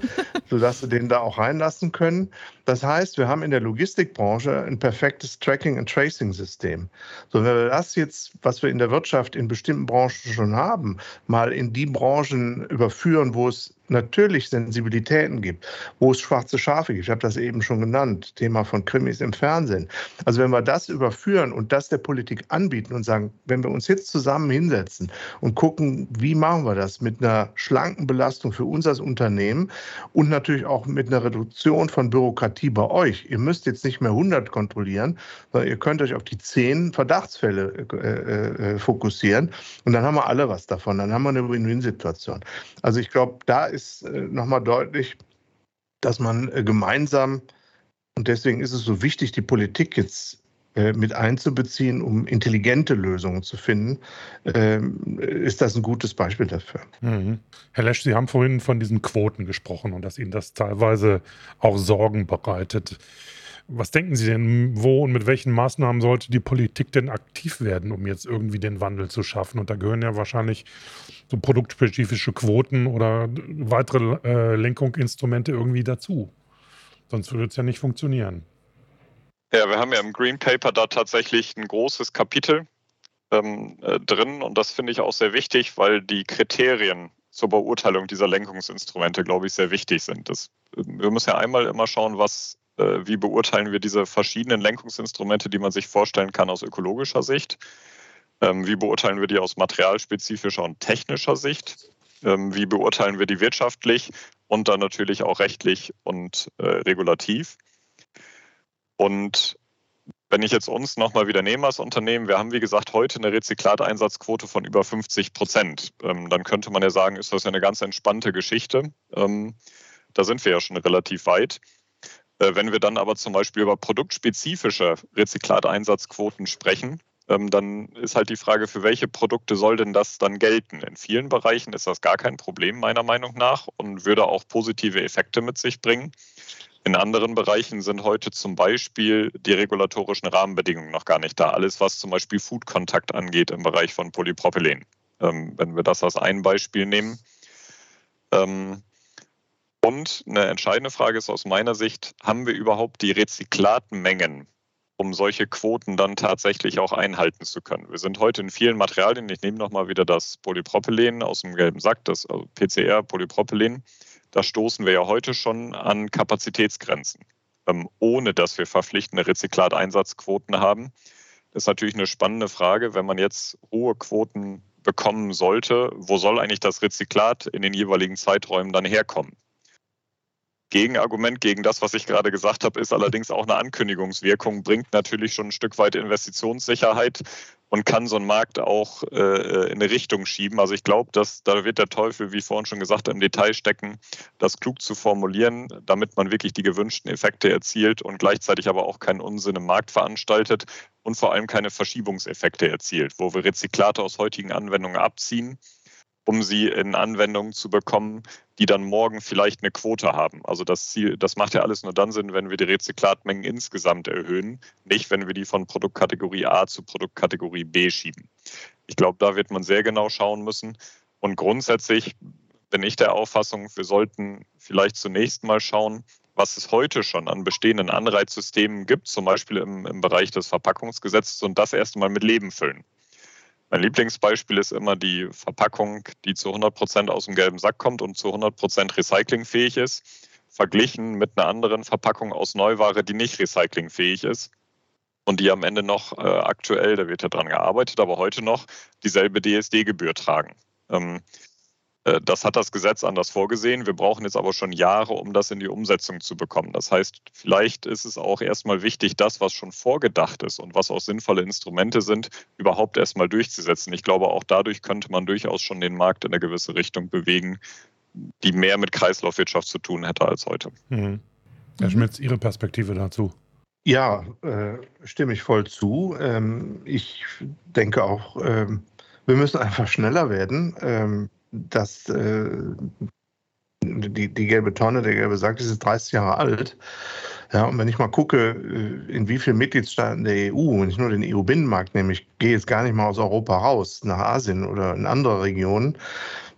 sodass Sie den da auch reinlassen können. Das heißt, wir haben in der Logistikbranche ein perfektes Tracking- and Tracing-System. So, wenn wir das jetzt, was wir in der Wirtschaft in bestimmten Branchen schon haben, mal in die Branchen überführen, wo es natürlich Sensibilitäten gibt, wo es schwarze Schafe gibt. Ich habe das eben schon genannt, Thema von Krimis im Fernsehen. Also wenn wir das überführen und das der Politik anbieten und sagen, wenn wir uns jetzt zusammen hinsetzen und gucken, wie machen wir das mit einer schlanken Belastung für uns als Unternehmen und natürlich auch mit einer Reduktion von Bürokratie bei euch. Ihr müsst jetzt nicht mehr 100 kontrollieren, sondern ihr könnt euch auf die 10 Verdachtsfälle äh, äh, fokussieren und dann haben wir alle was davon. Dann haben wir eine Win-Win-Situation. Also ich glaube, da ist ist äh, nochmal deutlich, dass man äh, gemeinsam, und deswegen ist es so wichtig, die Politik jetzt äh, mit einzubeziehen, um intelligente Lösungen zu finden, ähm, ist das ein gutes Beispiel dafür. Mhm. Herr Lesch, Sie haben vorhin von diesen Quoten gesprochen und dass Ihnen das teilweise auch Sorgen bereitet. Was denken Sie denn, wo und mit welchen Maßnahmen sollte die Politik denn aktiv werden, um jetzt irgendwie den Wandel zu schaffen? Und da gehören ja wahrscheinlich so produktspezifische Quoten oder weitere äh, Lenkungsinstrumente irgendwie dazu. Sonst würde es ja nicht funktionieren. Ja, wir haben ja im Green Paper da tatsächlich ein großes Kapitel ähm, äh, drin und das finde ich auch sehr wichtig, weil die Kriterien zur Beurteilung dieser Lenkungsinstrumente, glaube ich, sehr wichtig sind. Das, wir müssen ja einmal immer schauen, was äh, wie beurteilen wir diese verschiedenen Lenkungsinstrumente, die man sich vorstellen kann aus ökologischer Sicht? Ähm, wie beurteilen wir die aus materialspezifischer und technischer Sicht? Ähm, wie beurteilen wir die wirtschaftlich und dann natürlich auch rechtlich und äh, regulativ? Und wenn ich jetzt uns nochmal wieder nehme als Unternehmen, wir haben wie gesagt heute eine Rezyklateinsatzquote von über 50 Prozent. Ähm, dann könnte man ja sagen, ist das ja eine ganz entspannte Geschichte. Ähm, da sind wir ja schon relativ weit. Äh, wenn wir dann aber zum Beispiel über produktspezifische Rezyklateinsatzquoten sprechen, ähm, dann ist halt die Frage, für welche Produkte soll denn das dann gelten? In vielen Bereichen ist das gar kein Problem, meiner Meinung nach, und würde auch positive Effekte mit sich bringen. In anderen Bereichen sind heute zum Beispiel die regulatorischen Rahmenbedingungen noch gar nicht da. Alles, was zum Beispiel Foodkontakt angeht im Bereich von Polypropylen. Ähm, wenn wir das als ein Beispiel nehmen, ähm, und eine entscheidende Frage ist aus meiner Sicht, haben wir überhaupt die Rezyklatmengen, um solche Quoten dann tatsächlich auch einhalten zu können? Wir sind heute in vielen Materialien, ich nehme nochmal wieder das Polypropylen aus dem gelben Sack, das also PCR, Polypropylen, da stoßen wir ja heute schon an Kapazitätsgrenzen, ähm, ohne dass wir verpflichtende Rezyklateinsatzquoten haben. Das ist natürlich eine spannende Frage, wenn man jetzt hohe Quoten bekommen sollte, wo soll eigentlich das Rezyklat in den jeweiligen Zeiträumen dann herkommen. Gegenargument gegen das, was ich gerade gesagt habe, ist allerdings auch eine Ankündigungswirkung, bringt natürlich schon ein Stück weit Investitionssicherheit und kann so einen Markt auch äh, in eine Richtung schieben. Also ich glaube, dass da wird der Teufel, wie vorhin schon gesagt, im Detail stecken, das klug zu formulieren, damit man wirklich die gewünschten Effekte erzielt und gleichzeitig aber auch keinen Unsinn im Markt veranstaltet und vor allem keine Verschiebungseffekte erzielt, wo wir Rezyklate aus heutigen Anwendungen abziehen um sie in Anwendungen zu bekommen, die dann morgen vielleicht eine Quote haben. Also das Ziel, das macht ja alles nur dann Sinn, wenn wir die Rezyklatmengen insgesamt erhöhen, nicht wenn wir die von Produktkategorie A zu Produktkategorie B schieben. Ich glaube, da wird man sehr genau schauen müssen. Und grundsätzlich bin ich der Auffassung, wir sollten vielleicht zunächst mal schauen, was es heute schon an bestehenden Anreizsystemen gibt, zum Beispiel im, im Bereich des Verpackungsgesetzes und das erst einmal mit Leben füllen. Mein Lieblingsbeispiel ist immer die Verpackung, die zu 100 Prozent aus dem gelben Sack kommt und zu 100 Prozent recyclingfähig ist, verglichen mit einer anderen Verpackung aus Neuware, die nicht recyclingfähig ist und die am Ende noch äh, aktuell, da wird ja dran gearbeitet, aber heute noch dieselbe DSD-Gebühr tragen. Ähm, äh, das hat das Gesetz anders vorgesehen. Wir brauchen jetzt aber schon Jahre, um das in die Umsetzung zu bekommen. Das heißt, vielleicht ist es auch erstmal wichtig, das, was schon vorgedacht ist und was auch sinnvolle Instrumente sind, überhaupt erstmal durchzusetzen. Ich glaube, auch dadurch könnte man durchaus schon den Markt in eine gewisse Richtung bewegen, die mehr mit Kreislaufwirtschaft zu tun hätte als heute. Mhm. Herr Schmitz, Ihre Perspektive dazu? Ja, äh, stimme ich voll zu. Ähm, ich denke auch, ähm, wir müssen einfach schneller werden. Ähm, dass äh, die, die gelbe Tonne, der gelbe Sack, die ist 30 Jahre alt. Ja, und wenn ich mal gucke, äh, in wie vielen Mitgliedstaaten der EU, wenn ich nur den EU-Binnenmarkt nehme, ich gehe jetzt gar nicht mal aus Europa raus, nach Asien oder in andere Regionen,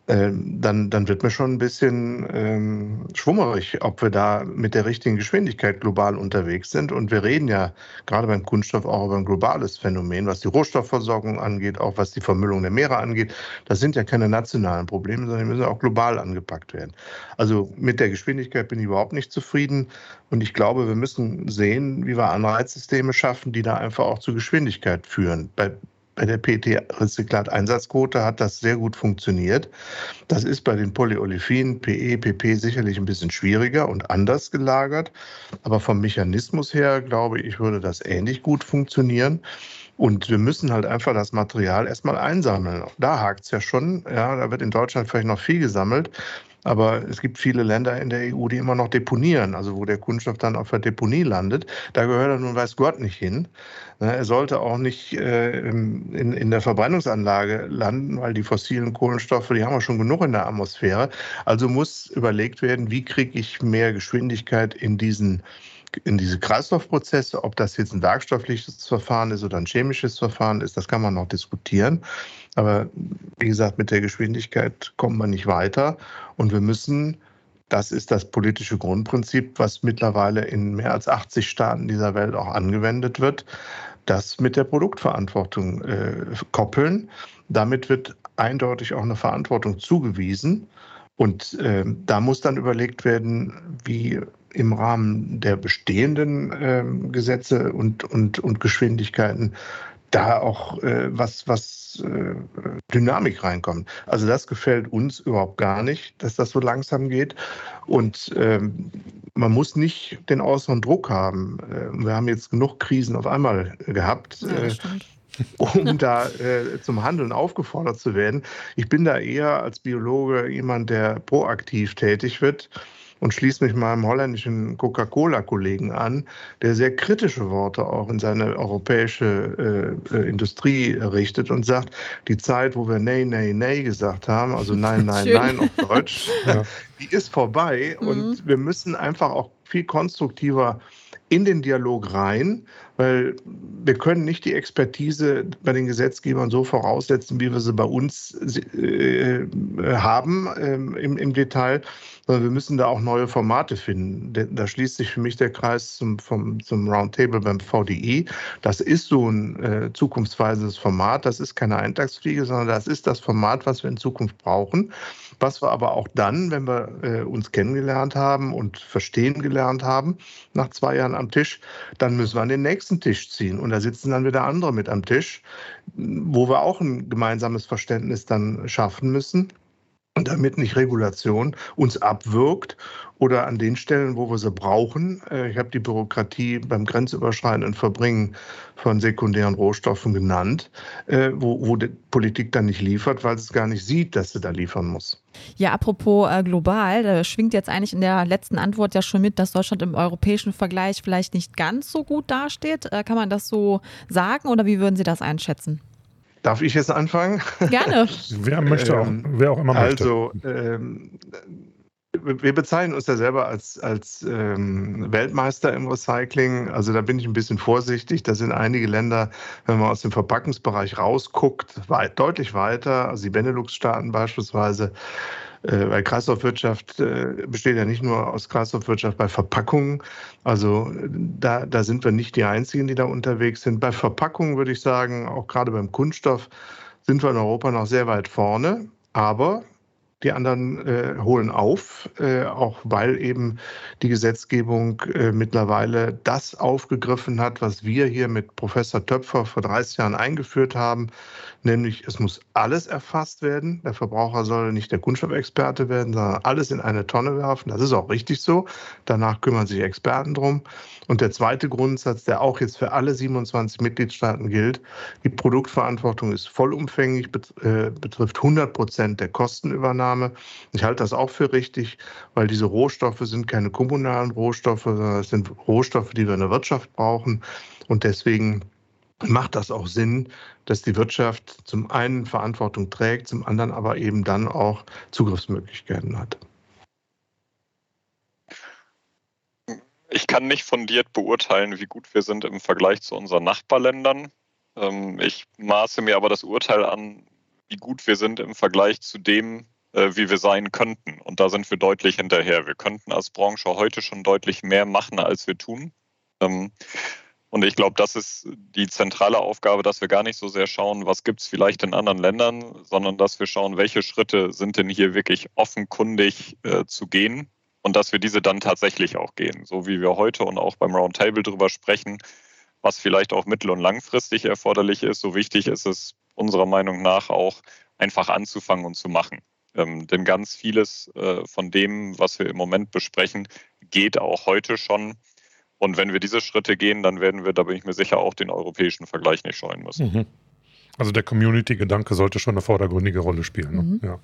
ähm, dann, dann wird mir schon ein bisschen ähm, schwummerig, ob wir da mit der richtigen Geschwindigkeit global unterwegs sind. Und wir reden ja gerade beim Kunststoff auch über ein globales Phänomen, was die Rohstoffversorgung angeht, auch was die Vermüllung der Meere angeht. Das sind ja keine nationalen Probleme, sondern die müssen auch global angepackt werden. Also mit der Geschwindigkeit bin ich überhaupt nicht zufrieden. Und ich glaube, wir müssen sehen, wie wir Anreizsysteme schaffen, die da einfach auch zu Geschwindigkeit führen. Bei bei der PT-Rezyklat-Einsatzquote hat das sehr gut funktioniert. Das ist bei den Polyolefinen, PE, PP sicherlich ein bisschen schwieriger und anders gelagert. Aber vom Mechanismus her, glaube ich, würde das ähnlich gut funktionieren. Und wir müssen halt einfach das Material erstmal einsammeln. Da hakt es ja schon. Ja, da wird in Deutschland vielleicht noch viel gesammelt. Aber es gibt viele Länder in der EU, die immer noch deponieren, also wo der Kunststoff dann auf der Deponie landet. Da gehört er nun weiß Gott nicht hin. Ne, er sollte auch nicht äh, in, der Verbrennungsanlage landen, weil die fossilen Kohlenstoffe, die haben wir schon genug in der Atmosphäre. Also muss überlegt werden, wie kriege ich mehr Geschwindigkeit in diesen in diese Kreislaufprozesse, ob das jetzt ein werkstoffliches Verfahren ist oder ein chemisches Verfahren ist, das kann man noch diskutieren. Aber wie gesagt, mit der Geschwindigkeit kommt man nicht weiter. Und wir müssen, das ist das politische Grundprinzip, was mittlerweile in mehr als 80 Staaten dieser Welt auch angewendet wird, das mit der Produktverantwortung äh, koppeln. Damit wird eindeutig auch eine Verantwortung zugewiesen. Und äh, da muss dann überlegt werden, wie im Rahmen der bestehenden äh, Gesetze und, und, und Geschwindigkeiten da auch äh, was, was äh, Dynamik reinkommt. Also das gefällt uns überhaupt gar nicht, dass das so langsam geht. Und ähm, man muss nicht den äußeren Druck haben. Äh, wir haben jetzt genug Krisen auf einmal gehabt. Ja, äh, um da äh, zum Handeln aufgefordert zu werden. Ich bin da eher als Biologe jemand, der proaktiv tätig wird und schließe mich meinem holländischen Coca-Cola-Kollegen an, der sehr kritische Worte auch in seine europäische äh, äh, Industrie richtet und sagt, die Zeit, wo wir Nein, Nein, Nein gesagt haben, also Nein, Nein, Nein auf Deutsch, ja. die ist vorbei mhm. und wir müssen einfach auch viel konstruktiver in den Dialog rein, weil wir können nicht die Expertise bei den Gesetzgebern so voraussetzen, wie wir sie bei uns äh, haben äh, im, im Detail, sondern wir müssen da auch neue Formate finden. Da schließt sich für mich der Kreis zum, vom, zum Roundtable beim VDI. Das ist so ein äh, zukunftsweisendes Format. Das ist keine Eintagsfliege, sondern das ist das Format, was wir in Zukunft brauchen. Was wir aber auch dann, wenn wir äh, uns kennengelernt haben und verstehen gelernt haben, nach zwei Jahren am Tisch, dann müssen wir an den nächsten nächsten Tisch ziehen. Und da sitzen dann wieder andere mit am Tisch, wo wir auch ein gemeinsames Verständnis dann schaffen müssen damit nicht Regulation uns abwirkt oder an den Stellen, wo wir sie brauchen. Äh, ich habe die Bürokratie beim grenzüberschreitenden Verbringen von sekundären Rohstoffen genannt, äh, wo, wo die Politik dann nicht liefert, weil sie es gar nicht sieht, dass sie da liefern muss. Ja, apropos äh, global, da schwingt jetzt eigentlich in der letzten Antwort ja schon mit, dass Deutschland im europäischen Vergleich vielleicht nicht ganz so gut dasteht. Äh, kann man das so sagen oder wie würden Sie das einschätzen? Darf ich jetzt anfangen? Gerne. wer möchte auch, ähm, wer auch immer möchte. Also, ähm, wir bezeichnen uns ja selber als, als ähm, Weltmeister im Recycling. Also da bin ich ein bisschen vorsichtig. Da sind einige Länder, wenn man aus dem Verpackungsbereich rausguckt, weit, deutlich weiter. Also die Benelux-Staaten beispielsweise weil Kreislaufwirtschaft äh, besteht ja nicht nur aus Kreislaufwirtschaft bei Verpackungen. Also da, da sind wir nicht die Einzigen, die da unterwegs sind. Bei Verpackungen würde ich sagen, auch gerade beim Kunststoff sind wir in Europa noch sehr weit vorne. Aber die anderen äh, holen auf, äh, auch weil eben die Gesetzgebung äh, mittlerweile das aufgegriffen hat, was wir hier mit Professor Töpfer vor 30 Jahren eingeführt haben, nämlich es muss alles erfasst werden. Der Verbraucher soll nicht der Kunststoffexperte werden, sondern alles in eine Tonne werfen. Das ist auch richtig so. Danach kümmern sich Experten drum. Und der zweite Grundsatz, der auch jetzt für alle 27 Mitgliedstaaten gilt, die Produktverantwortung ist vollumfänglich, äh, betrifft 100 Prozent der Kostenübernahme. Ich halte das auch für richtig, weil diese Rohstoffe sind keine kommunalen Rohstoffe, sondern es sind Rohstoffe, die wir in der Wirtschaft brauchen. Und deswegen macht das auch Sinn, dass die Wirtschaft zum einen Verantwortung trägt, zum anderen aber eben dann auch Zugriffsmöglichkeiten hat. Ich kann nicht fundiert beurteilen, wie gut wir sind im Vergleich zu unseren Nachbarländern. Ähm, ich maße mir aber das Urteil an, wie gut wir sind im Vergleich zu dem, äh, wie wir sein könnten. Und da sind wir deutlich hinterher. Wir könnten als Branche heute schon deutlich mehr machen, als wir tun. Und ich glaube, das ist die zentrale Aufgabe, dass wir gar nicht so sehr schauen, was gibt es vielleicht in anderen Ländern, sondern dass wir schauen, welche Schritte sind denn hier wirklich offenkundig äh, zu gehen und dass wir diese dann tatsächlich auch gehen, so wie wir heute und auch beim Roundtable drüber sprechen, was vielleicht auch mittel- und langfristig erforderlich ist. So wichtig ist es unserer Meinung nach auch einfach anzufangen und zu machen. Ähm, denn ganz vieles äh, von dem, was wir im Moment besprechen, geht auch heute schon. Und wenn wir diese Schritte gehen, dann werden wir, da bin ich mir sicher, auch den europäischen Vergleich nicht scheuen müssen. Mhm. Also der Community-Gedanke sollte schon eine vordergründige Rolle spielen. Ne? Mhm. Ja.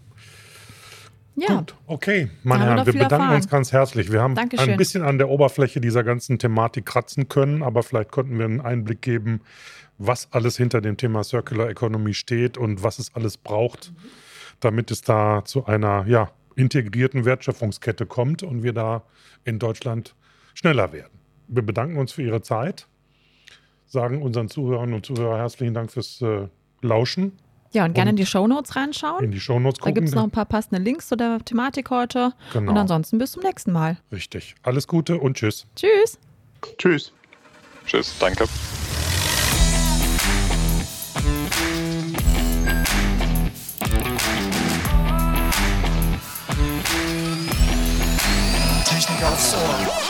Ja. Gut, okay, meine Herren, wir, bedanken erfahren. uns ganz herzlich. Wir haben Dankeschön. ein bisschen an der Oberfläche dieser ganzen Thematik kratzen können, aber vielleicht konnten wir einen Einblick geben, was alles hinter dem Thema Circular Economy steht und was es alles braucht, damit es da zu einer ja, integrierten Wertschöpfungskette kommt und wir da in Deutschland schneller werden. Wir bedanken uns für Ihre Zeit, sagen unseren Zuhörern und Zuhörern herzlichen Dank fürs äh, Lauschen. Ja, und gerne und in die Shownotes reinschauen. In die Shownotes gucken. Da gibt es noch ein paar passende Links zu der Thematik heute. Genau. Und ansonsten bis zum nächsten Mal. Richtig. Alles Gute und tschüss. Tschüss. Tschüss. Tschüss, danke. Technik aufs Ohr.